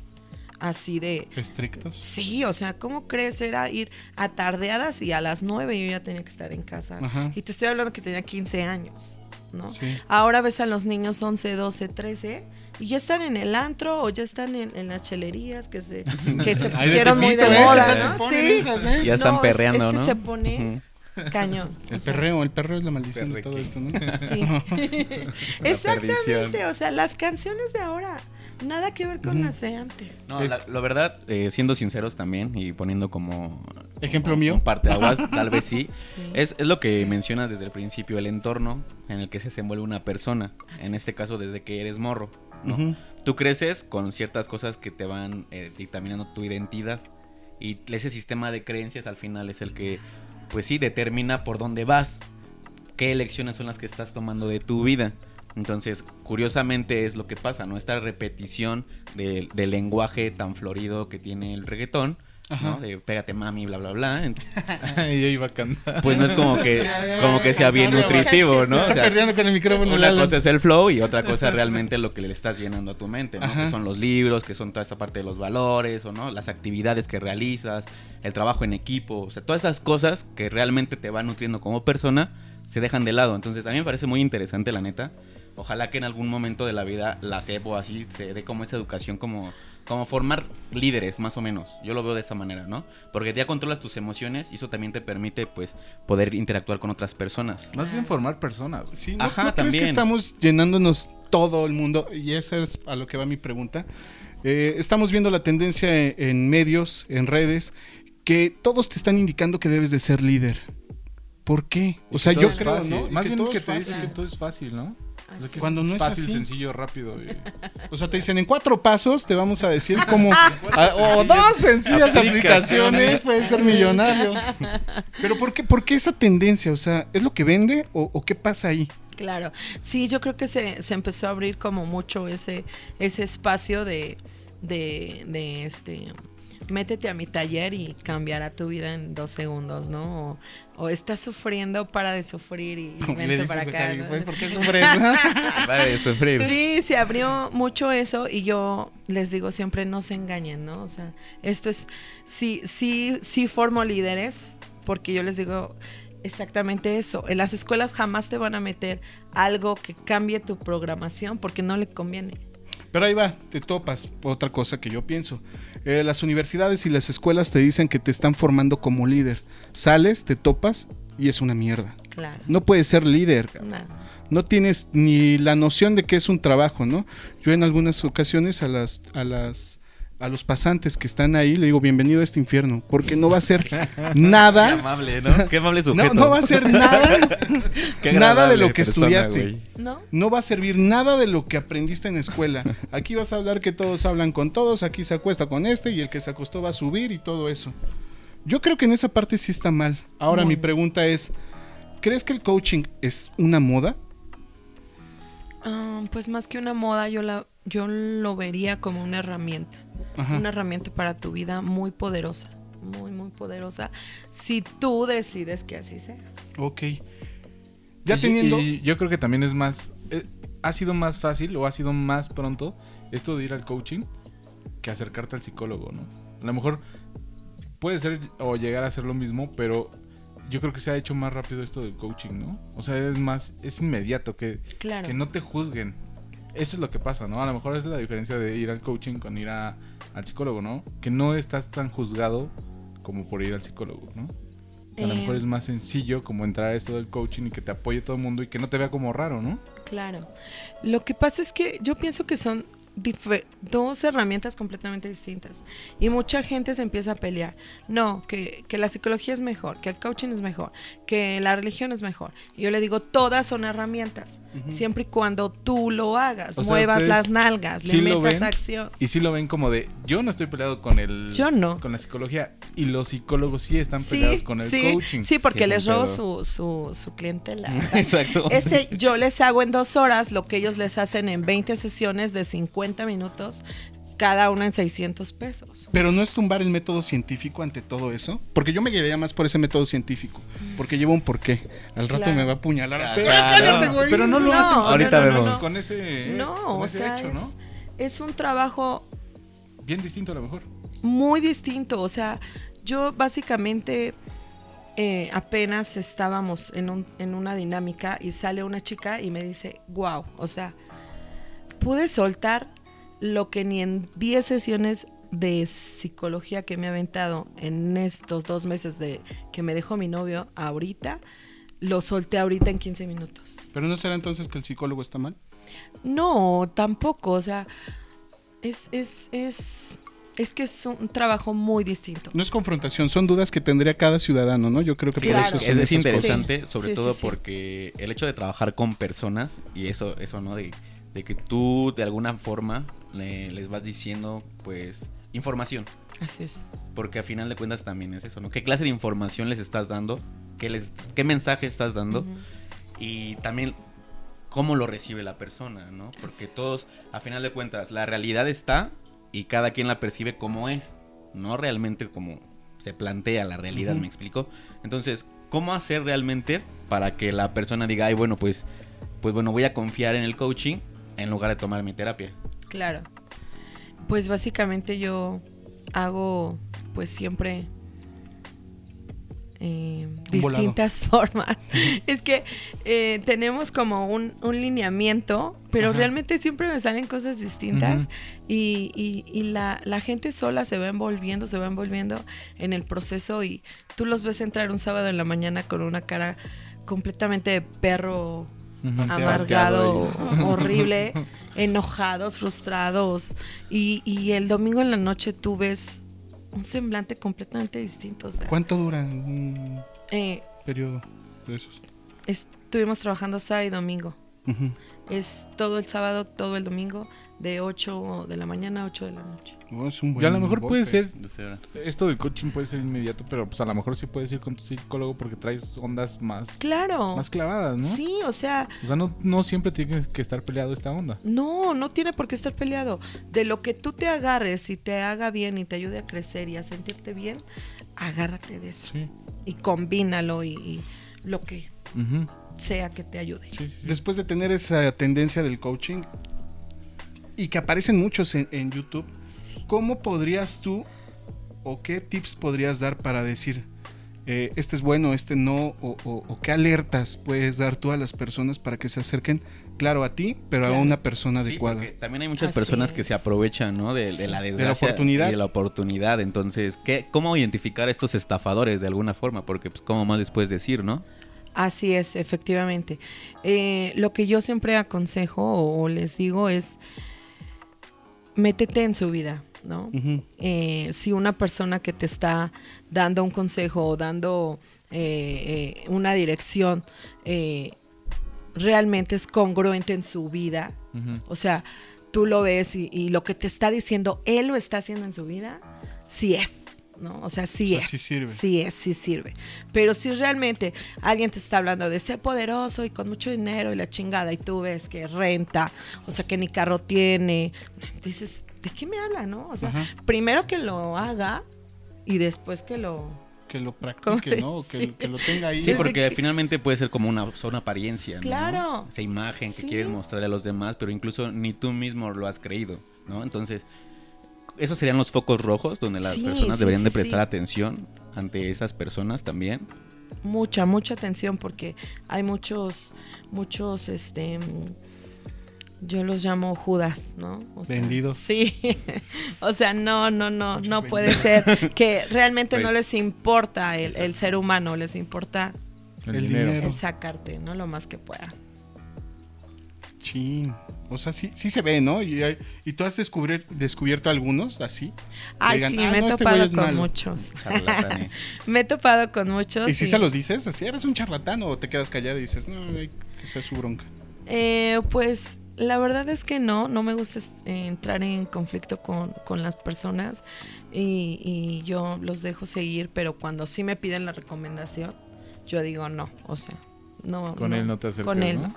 así de. Estrictos. Sí, o sea, ¿cómo crees? Era ir a tardeadas y a las 9 yo ya tenía que estar en casa. Ajá. Y te estoy hablando que tenía 15 años, ¿no? Sí. Ahora ves a los niños 11, 12, 13 y ya están en el antro o ya están en, en las chelerías que se, que se pusieron muy de ¿eh? ¿Qué moda, tal se ¿no? ponen Sí. esas, eh? Ya están No, perreando, es que ¿no? se pone cañón. El o sea, perreo, el perreo es la maldición de todo Perreque. esto, ¿no? Sí. Exactamente, perdición. o sea, las canciones de ahora Nada que ver con las de antes. No, la, la verdad, eh, siendo sinceros también y poniendo como... Ejemplo como mío. Parte de aguas, tal vez sí. Sí. Es, es lo que mencionas desde el principio, el entorno en el que se desenvuelve una persona. en este caso, desde que eres morro, ¿no? Tú creces con ciertas cosas que te van eh, dictaminando tu identidad. Y ese sistema de creencias al final es el que, pues sí, determina por dónde vas. Qué elecciones son las que estás tomando de tu vida. Entonces, curiosamente es lo que pasa, ¿no? Esta repetición del del lenguaje tan florido que tiene el reggaetón, Ajá. ¿no? De pégate mami, bla, bla, bla. Y yo iba a cantar. Pues no es como que, como que sea bien nutritivo, ¿no? Está O sea, perreando con el micrófono. una cosa es el flow y otra cosa es realmente lo que le estás llenando a tu mente, ¿no? Ajá. Que son los libros, que son toda esta parte de los valores, o no, las actividades que realizas, el trabajo en equipo, o sea, todas esas cosas que realmente te van nutriendo como persona se dejan de lado. Entonces, a mí me parece muy interesante, la neta. Ojalá que en algún momento de la vida la CEP o así se dé como esa educación como como formar líderes, más o menos. Yo lo veo de esta manera, ¿no? Porque ya controlas tus emociones y eso también te permite, pues, poder interactuar con otras personas. Más bien formar personas. Sí, ¿no, Ajá, ¿no crees que también. estamos llenándonos todo el mundo? Y esa es a lo que va mi pregunta. Eh, estamos viendo la tendencia en, medios, en redes, que todos te están indicando que debes de ser líder. ¿Por qué? O sea, yo creo, fácil. ¿no? Más bien todo que es te dicen fácil. que todo es fácil, ¿no? Así Cuando no es fácil, así. sencillo, rápido. y- O sea, te dicen en cuatro pasos te vamos a decir cómo a- o dos sencillas aplicaciones puedes ser millonario. Pero ¿por qué, por qué esa tendencia? O sea, ¿es lo que vende o, o qué pasa ahí? Claro, sí, yo creo que se, se empezó a abrir como mucho ese, ese espacio de, de, de, este, métete a mi taller y cambiará tu vida en dos segundos, ¿no? O, o estás sufriendo, para de sufrir y vente dices para acá. Pues, ¿por qué sufres? Va de sufrir. Sí, se abrió mucho eso y yo les digo siempre no se engañen, ¿no? O sea, esto es, sí, sí, sí formo líderes porque yo les digo exactamente eso. En las escuelas jamás te van a meter algo que cambie tu programación porque no le conviene. Pero ahí va, te topas. Otra cosa que yo pienso. Eh, las universidades y las escuelas te dicen que te están formando como líder. Sales, te topas y es una mierda. Claro. No puedes ser líder. Nada. no tienes ni la noción de que es un trabajo, ¿no? Yo en algunas ocasiones a las a las a los pasantes que están ahí le digo bienvenido a este infierno, porque no va a ser Qué nada, amable, ¿no? Qué amable sujeto. no, no va a ser nada, Qué nada de lo que persona, estudiaste. ¿No? No va a servir nada de lo que aprendiste en la escuela. Aquí vas a hablar que todos hablan con todos, aquí se acuesta con este y el que se acostó va a subir y todo eso. Yo creo que en esa parte sí está mal. Ahora Muy mi pregunta es, ¿crees que el coaching es una moda? Ah, pues más que una moda, yo, la, yo lo vería como una herramienta. Ajá. Una herramienta para tu vida muy poderosa. Muy, muy poderosa. Si tú decides que así sea. Ok. Ya Y- teniendo... y yo creo que también es más. eh, ha sido más fácil o ha sido más pronto esto de ir al coaching que acercarte al psicólogo, ¿no? A lo mejor puede ser o llegar a ser lo mismo, pero yo creo que se ha hecho más rápido esto del coaching, ¿no? O sea, es más, es inmediato, que, Claro. que no te juzguen. Eso es lo que pasa, ¿no? A lo mejor es la diferencia de ir al coaching con ir a- al psicólogo, ¿no? Que no estás tan juzgado como por ir al psicólogo, ¿no? A lo Eh, mejor es más sencillo como entrar a esto del coaching y que te apoye todo el mundo y que no te vea como raro, ¿no? Claro. Lo que pasa es que yo pienso que son dos herramientas completamente distintas. Y mucha gente se empieza a pelear. No, que, que la psicología es mejor, que el coaching es mejor, que la religión es mejor. Y yo le digo, todas son herramientas, siempre y cuando tú lo hagas, O sea, muevas ustedes las nalgas, sí le metas acción. Y sí lo ven como de, yo no estoy peleado con el Yo no. con la psicología y los psicólogos sí están Sí, peleados con el sí, coaching. sí, porque Sí, les robo su, su, su clientela. Exacto. Ese, yo les hago en dos horas lo que ellos les hacen en 20 sesiones de 50 minutos, cada una en 600 pesos. Pero no es tumbar el método científico ante todo eso. Porque yo me guiaría más por ese método científico. Porque lleva un porqué. Al rato Claro. me va a apuñalar. así, Claro. "Ay, cállate, güey". Pero no lo No, hacen con, Ahorita ese- vemos. con ese, No, con o ese sea, hecho, es un trabajo Bien distinto a lo mejor. muy distinto. O sea, yo básicamente eh, apenas estábamos en, un- en una dinámica y sale una chica y me dice, wow, o sea, pude soltar lo que ni en 10 sesiones de psicología que me ha aventado en estos dos meses de que me dejó mi novio ahorita, lo solté ahorita en 15 minutos. Pero no será entonces que el psicólogo está mal. No, tampoco, o sea, es, es, es, es que es un trabajo muy distinto. No es confrontación, son dudas que tendría cada ciudadano, ¿no? Yo creo que Claro. por eso Es, es interesante, Sí, sobre sí, todo sí, sí. porque el hecho de trabajar con personas y eso, eso ¿no? De, de que tú de alguna forma le- les vas diciendo, pues, información. Así es. Porque a final de cuentas también es eso, ¿no? ¿Qué clase de información les estás dando? ¿Qué, les, qué mensaje estás dando? Y también cómo lo recibe la persona, ¿no? Porque todos, a final de cuentas, la realidad está y cada quien la percibe como es, no realmente como se plantea la realidad. ¿me explico? Entonces, ¿cómo hacer realmente para que la persona diga, ay, bueno, pues, pues bueno, voy a confiar en el coaching en lugar de tomar mi terapia? Claro. Pues básicamente yo hago pues siempre eh, distintas formas. es que eh, tenemos como un, un lineamiento, pero Ajá. realmente siempre me salen cosas distintas y, y- y la, la gente sola se va envolviendo, se va envolviendo en el proceso y tú los ves entrar un sábado en la mañana con una cara completamente de perro Amargado, horrible, enojados, frustrados. Y, y el domingo en la noche tú ves un semblante completamente distinto. O sea, ¿Cuánto dura un eh, periodo de esos? estuvimos trabajando sábado y domingo. Es todo el sábado, todo el domingo, de 8 de la mañana a 8 de la noche. Oh, es un Y buen a lo mejor golpe. puede ser, 12 horas. esto del coaching puede ser inmediato, pero pues a lo mejor sí puedes ir con tu psicólogo porque traes ondas más, Claro. más clavadas, ¿no? Sí, o sea, O sea, no, no siempre tiene que estar peleado esta onda. No, no tiene por qué estar peleado. De lo que tú te agarres y te haga bien y te ayude a crecer y a sentirte bien, agárrate de eso. Sí. Y combínalo y, y lo que sea que te ayude. Sí, sí, sí. Después de tener esa tendencia del coaching y que aparecen muchos en, en YouTube, ¿cómo podrías tú o qué tips podrías dar para decir eh, este es bueno, este no, o, o- o qué alertas puedes dar tú a las personas para que se acerquen, claro, a ti, pero a una persona Sí, adecuada? porque también hay muchas Así personas que se aprovechan, ¿no? De, de la De la desgracia oportunidad. y de la oportunidad. Entonces, ¿qué, ¿cómo identificar a estos estafadores de alguna forma? Porque, pues, ¿cómo más les puedes decir, no? Así es, efectivamente. Eh, lo que yo siempre aconsejo o les digo es, métete en su vida, ¿no? Eh, si una persona que te está dando un consejo o dando eh, eh, una dirección realmente es congruente en su vida, o sea, tú lo ves y, y lo que te está diciendo, él lo está haciendo en su vida, sí es. ¿No? O sea, sí O sea, es. sí sirve. Sí es, sí sirve. Pero si realmente alguien te está hablando de ser poderoso y con mucho dinero y la chingada y tú ves que renta, o sea, que ni carro tiene, dices, ¿de qué me habla, no? O sea, Ajá. primero que lo haga y después que lo... Que lo ¿Cómo practique, ¿no? Que, lo tenga ahí. Sí, porque que- finalmente puede ser como una, una apariencia, ¿no? Claro. Esa imagen que Sí. quieres mostrarle a los demás, pero incluso ni tú mismo lo has creído, ¿no? Entonces, esos serían los focos rojos donde las Sí, personas sí, deberían sí, de prestar sí. atención ante esas personas también. mucha, mucha atención porque hay muchos, muchos, este, yo los llamo Judas, ¿no? O sea, Vendidos. Sí, o sea, no, no, no, Muchos no puede ser que realmente no Pues, les importa el, el ser humano, les importa El, El dinero. dinero. el sacarte, ¿no? Lo más que pueda. Chin. O sea, sí, sí se ve, ¿no? Y, hay- y tú has descubrir- descubierto algunos así. Ay, digan, sí, "Ah, me he no, este topado con malo". muchos. Me he topado con muchos. ¿Y si se los dices? Así, eres un charlatán o te quedas callado y dices, no, que sea su bronca. Eh, pues la verdad es que no, no me gusta eh, entrar en conflicto con, con las personas y, y yo los dejo seguir, pero cuando sí me piden la recomendación, yo digo no, o sea, no. Con él no te acercas, Con él ¿no?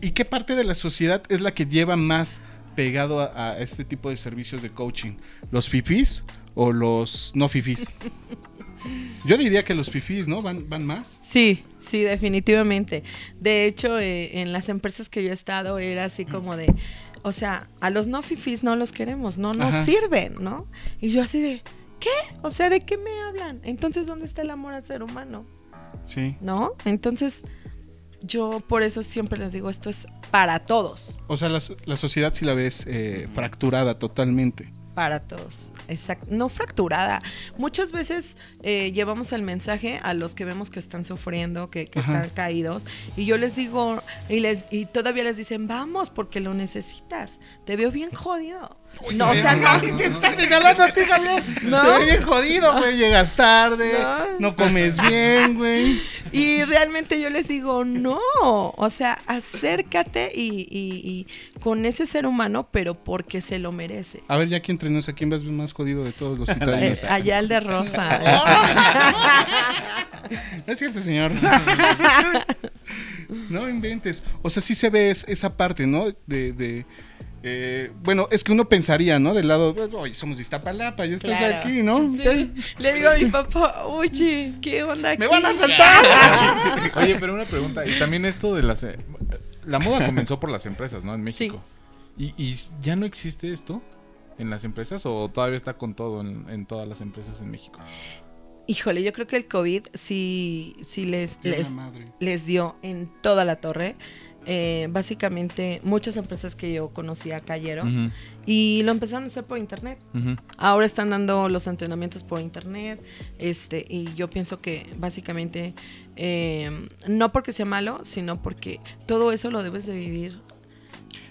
¿Y qué parte de la sociedad es la que lleva más pegado a, a este tipo de servicios de coaching? ¿Los fifís o los no fifís? Yo diría que los fifís, ¿no? Van, van más. Sí, sí, definitivamente. De hecho, eh, en las empresas que yo he estado era así como de, o sea, a los no fifís no los queremos, no nos Ajá. sirven, ¿no? Y yo así de, ¿qué? O sea, ¿de qué me hablan? Entonces, ¿dónde está el amor al ser humano? Sí. ¿No? Entonces, yo por eso siempre les digo, esto es para todos, O sea, la, la sociedad si la ves eh, fracturada totalmente. para todos. Exacto. No fracturada. Muchas veces eh, llevamos el mensaje a los que vemos que están sufriendo, que, que están caídos, y yo les digo, y, les, y todavía les dicen, vamos, porque lo necesitas. Te veo bien jodido. No, o sea, no. Te está señalando a ti, Javier. No. Te bien jodido, güey. Llegas tarde, No. no comes bien, güey. Y realmente yo les digo, no, o sea, acércate y, y- y con ese ser humano, pero porque se lo merece. A ver, ya aquí entre nos, ¿a quién vas más jodido de todos los Eh, citadinos? allá el de Rosa. No es cierto, señor. no inventes. O sea, sí se ve es- esa parte, ¿no? De, de, eh, bueno, es que uno pensaría, ¿no? Del lado, oye, somos de Iztapalapa, ya estás Claro. aquí, ¿no? Sí. Le digo a mi papá, oye, ¿qué onda aquí? ¡Me van a saltar! Oye, pero una pregunta. Y también esto de las... eh, La moda comenzó por las empresas, ¿no? En México. ¿Y, y ya no existe esto en las empresas o todavía está con todo en, en todas las empresas en México? Híjole, yo creo que el COVID sí, sí les, les, les dio en toda la torre. Eh, básicamente, muchas empresas que yo conocía cayeron y lo empezaron a hacer por internet. Ahora están dando los entrenamientos por internet, este, y yo pienso que básicamente eh, no porque sea malo, sino porque todo eso lo debes de vivir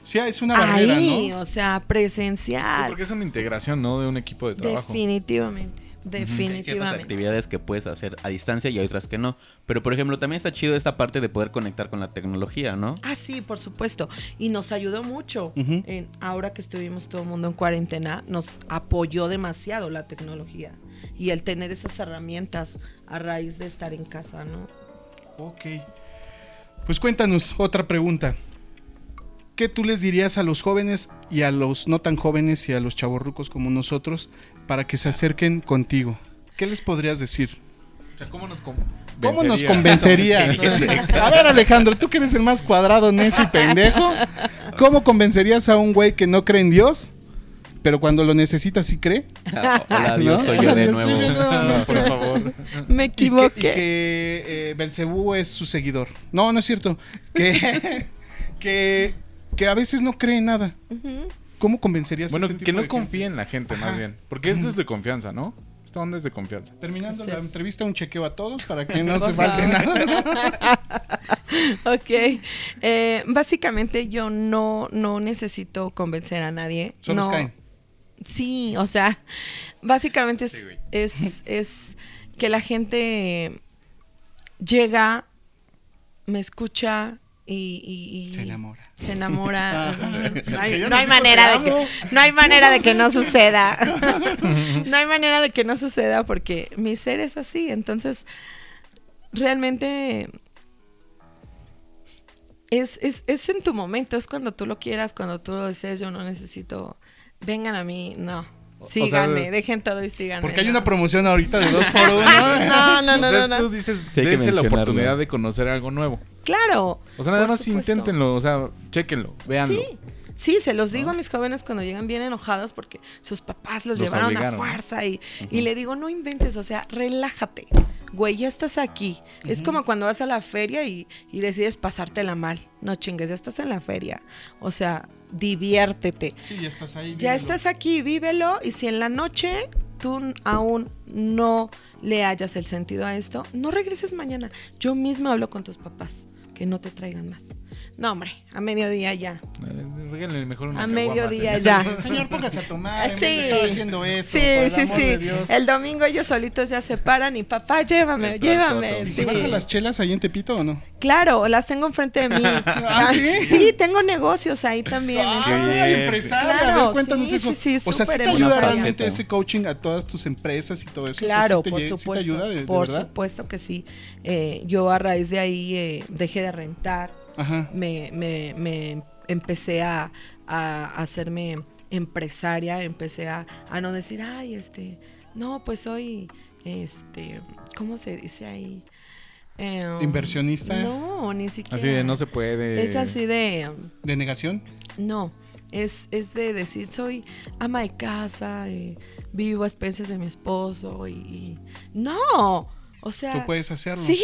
Sí, es una barrera, ahí, ¿no? o sea, Sí, presencial. porque es una integración, ¿no? De un equipo de trabajo. definitivamente, Hay ciertas definitivamente. actividades que puedes hacer a distancia y hay otras que no. Pero, por ejemplo, también está chido esta parte de poder conectar con la tecnología, ¿no? Ah, sí, por supuesto. Y nos ayudó mucho. En, ahora que estuvimos todo el mundo en cuarentena, nos apoyó demasiado la tecnología. Y el tener esas herramientas a raíz de estar en casa, ¿no? Ok. Pues cuéntanos, otra pregunta. ¿Qué tú les dirías a los jóvenes y a los no tan jóvenes y a los chavorrucos como nosotros para que se acerquen contigo? ¿Qué les podrías decir? O sea, ¿cómo nos, con- ¿Cómo nos? A ver, Alejandro, tú que eres el más cuadrado, necio y pendejo, ¿cómo convencerías a un güey que no cree en Dios, pero cuando lo necesita sí cree? Hola, Dios, ¿No? soy yo Hola, de Dios, soy nuevo. yo nuevamente. Por favor. Me Y que, y equivoqué. que eh, Belcebú es su seguidor. No, no es cierto. Que, que, que a veces no cree en nada. Ujú. ¿Cómo convencerías Bueno, a ese que no de gente? confíe en la gente, más Ajá. bien. Porque esto es de confianza, ¿no? Esta onda es de confianza. Terminando la entrevista, un chequeo a todos para que no se falte nada. Ok. Eh, básicamente yo no, no necesito convencer a nadie. Solo no. caen. Sí, o sea, básicamente es, Sí, güey. es, es que la gente llega, me escucha y, y- y Se enamora. Se enamora. Sí, no, hay, no no manera de que no hay manera de que no suceda. no hay manera de que no suceda porque mi ser es así. Entonces, realmente es, es, es en tu momento, es cuando tú lo quieras, cuando tú lo desees. Yo no necesito, vengan a mí, no. sea, Síganme, dejen todo y síganme. Porque hay no. una promoción ahorita de dos por uno. No, no, no, o sea, no, tú no. dices, Sí, dense la oportunidad de conocer algo nuevo. Claro. O sea, nada más supuesto. inténtenlo, o sea, chéquenlo, véanlo. Sí, sí, se los digo a mis jóvenes cuando llegan bien enojados porque sus papás los, Los llevaron obligaron. a fuerza y, y le digo, no inventes, o sea, relájate. Güey, ya estás aquí. Es como cuando vas a la feria y, y decides pasártela mal. No chingues, ya estás en la feria. O sea, diviértete. Sí, ya estás ahí. Ya estás aquí, vívelo. Y si en la noche tú aún no le hayas el sentido a esto, no regreses mañana. Yo misma hablo con tus papás, que no te traigan más. No, hombre, a mediodía ya. Eh, regálenle mejor una A mediodía ya. Señor, póngase a tomar. Sí, estar haciendo esto. sí, por el sí, de sí. Dios. El domingo ellos solitos ya se paran y papá, llévame, El llévame. coto. ¿Y sí. si vas a las chelas ahí en Tepito o no? Claro, las tengo enfrente de mí. ¿Ah, sí? Sí, tengo negocios ahí también. Ah, entonces- a ver, cuéntanos sí, eso. sí, sí, o sea, sí te ayuda realmente ese coaching a todas tus empresas y todo eso. O sea, Claro, sí te por lle- sí te supuesto. ayuda, de, de por verdad. supuesto que sí. Eh, yo a raíz de ahí eh, dejé de rentar, Ajá. me, me- me empecé a, a hacerme empresaria, empecé a, a no decir, ay, este, no, pues soy, este, ¿cómo se dice ahí? Em, ¿Inversionista? No, ni siquiera. Así de no se puede. Es así de, ¿De negación? no, es, es de decir, soy ama de casa, eh, vivo a expensas de mi esposo y, y- no, o sea, Tú puedes hacerlo. sí,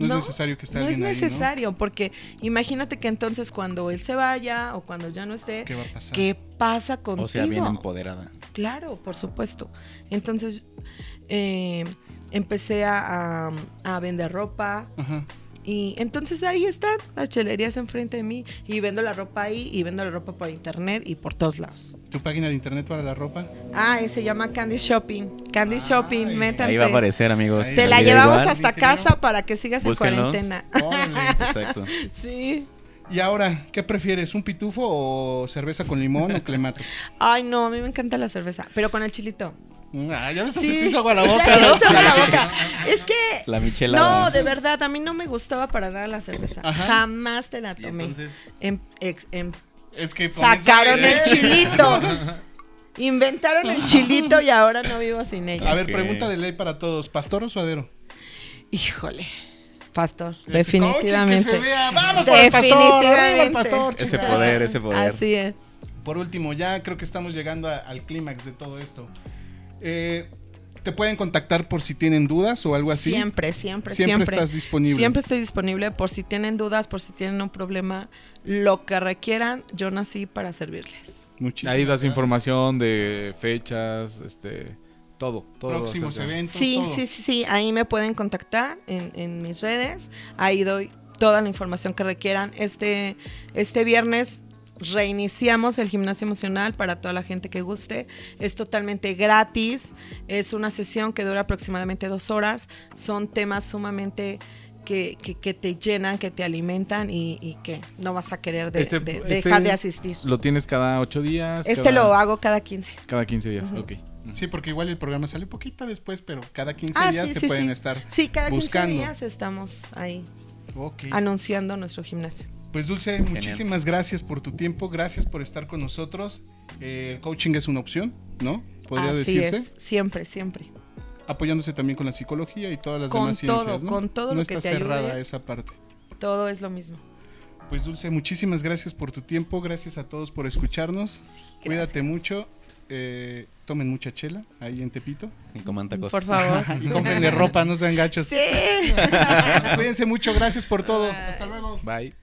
No, no, es necesario que esté no es ahí, ¿no? necesario, porque imagínate que entonces cuando él se vaya o cuando ya no esté, ¿Qué va a pasar? ¿qué pasa contigo? O sea, bien empoderada. Claro, por supuesto. Entonces eh, empecé a, a- a vender ropa, Ajá. Y entonces ahí están las chelerías enfrente de mí y vendo la ropa ahí y vendo la ropa por internet y por todos lados. ¿Tu página de internet para la ropa? Ah, y se llama Candy Shopping. Candy Shopping, métanse. Ahí va a aparecer, amigos. Ahí Te la Ahí llevamos igual. hasta casa para que sigas en cuarentena. Órale. Exacto. Sí. Y ahora, ¿qué prefieres? ¿Un pitufo o cerveza con limón o clamato? Ay, no, a mí me encanta la cerveza, pero con el chilito. Ah, ya ves, se Sí. te hizo agua la boca. me ¿no? agua la boca. Es que. La michelada. No, de verdad, a mí no me gustaba para nada la cerveza. Ajá. Jamás te la Y tomé. entonces, Em- ex- em- Es que sacaron el chilito. Inventaron el chilito y ahora no vivo sin ella. A ver, pregunta de ley para todos. ¿Pastor o suadero? Híjole. Pastor, Ese definitivamente. que se vea. Vamos por el pastor. Arriba el Definitivamente. pastor. ese poder, ese poder. Así es. Por último, ya creo que estamos llegando a- al clímax de todo esto. Eh, ¿Te pueden contactar por si tienen dudas o algo así? Siempre, siempre, Siempre siempre. estás disponible. Siempre estoy disponible por si tienen dudas, por si tienen un problema, lo que requieran, yo nací para servirles. Muchísimas Ahí das gracias. información de fechas, este, todo, todo. Próximos eventos. Sí, todo. sí, sí, sí, ahí me pueden contactar en, en mis redes, ahí doy toda la información que requieran. Este, este viernes reiniciamos el gimnasio emocional para toda la gente que guste. Es totalmente gratis, es una sesión que dura aproximadamente dos horas, son temas sumamente... Que, que- que te llenan, que te alimentan y, y que no vas a querer de- Este- de- este dejar de asistir. Lo tienes cada ocho días. Este cada- lo hago cada 15. Cada 15 días, ok. Sí, porque igual el programa sale poquito después, pero cada 15 Ah, días sí, te sí, pueden sí. estar Sí, cada 15 buscando. días estamos ahí Ok. anunciando nuestro gimnasio. Pues Dulce, muchísimas gracias por tu tiempo, gracias por estar con nosotros. Eh, el coaching es una opción, ¿no? Podría Así decirse. es, siempre, siempre. Apoyándose también con la psicología y todas las Con demás todo, ciencias, ¿no? con todo no lo está que te cerrada ayude. esa parte. Todo es lo mismo. Pues Dulce, muchísimas gracias por tu tiempo, gracias a todos por escucharnos. Cuídate gracias. mucho, eh, tomen mucha chela ahí en Tepito Y coman tacos. Por favor. y cómprenle ropa, no sean gachos. Sí. Cuídense mucho, gracias por todo. Hasta luego. Bye.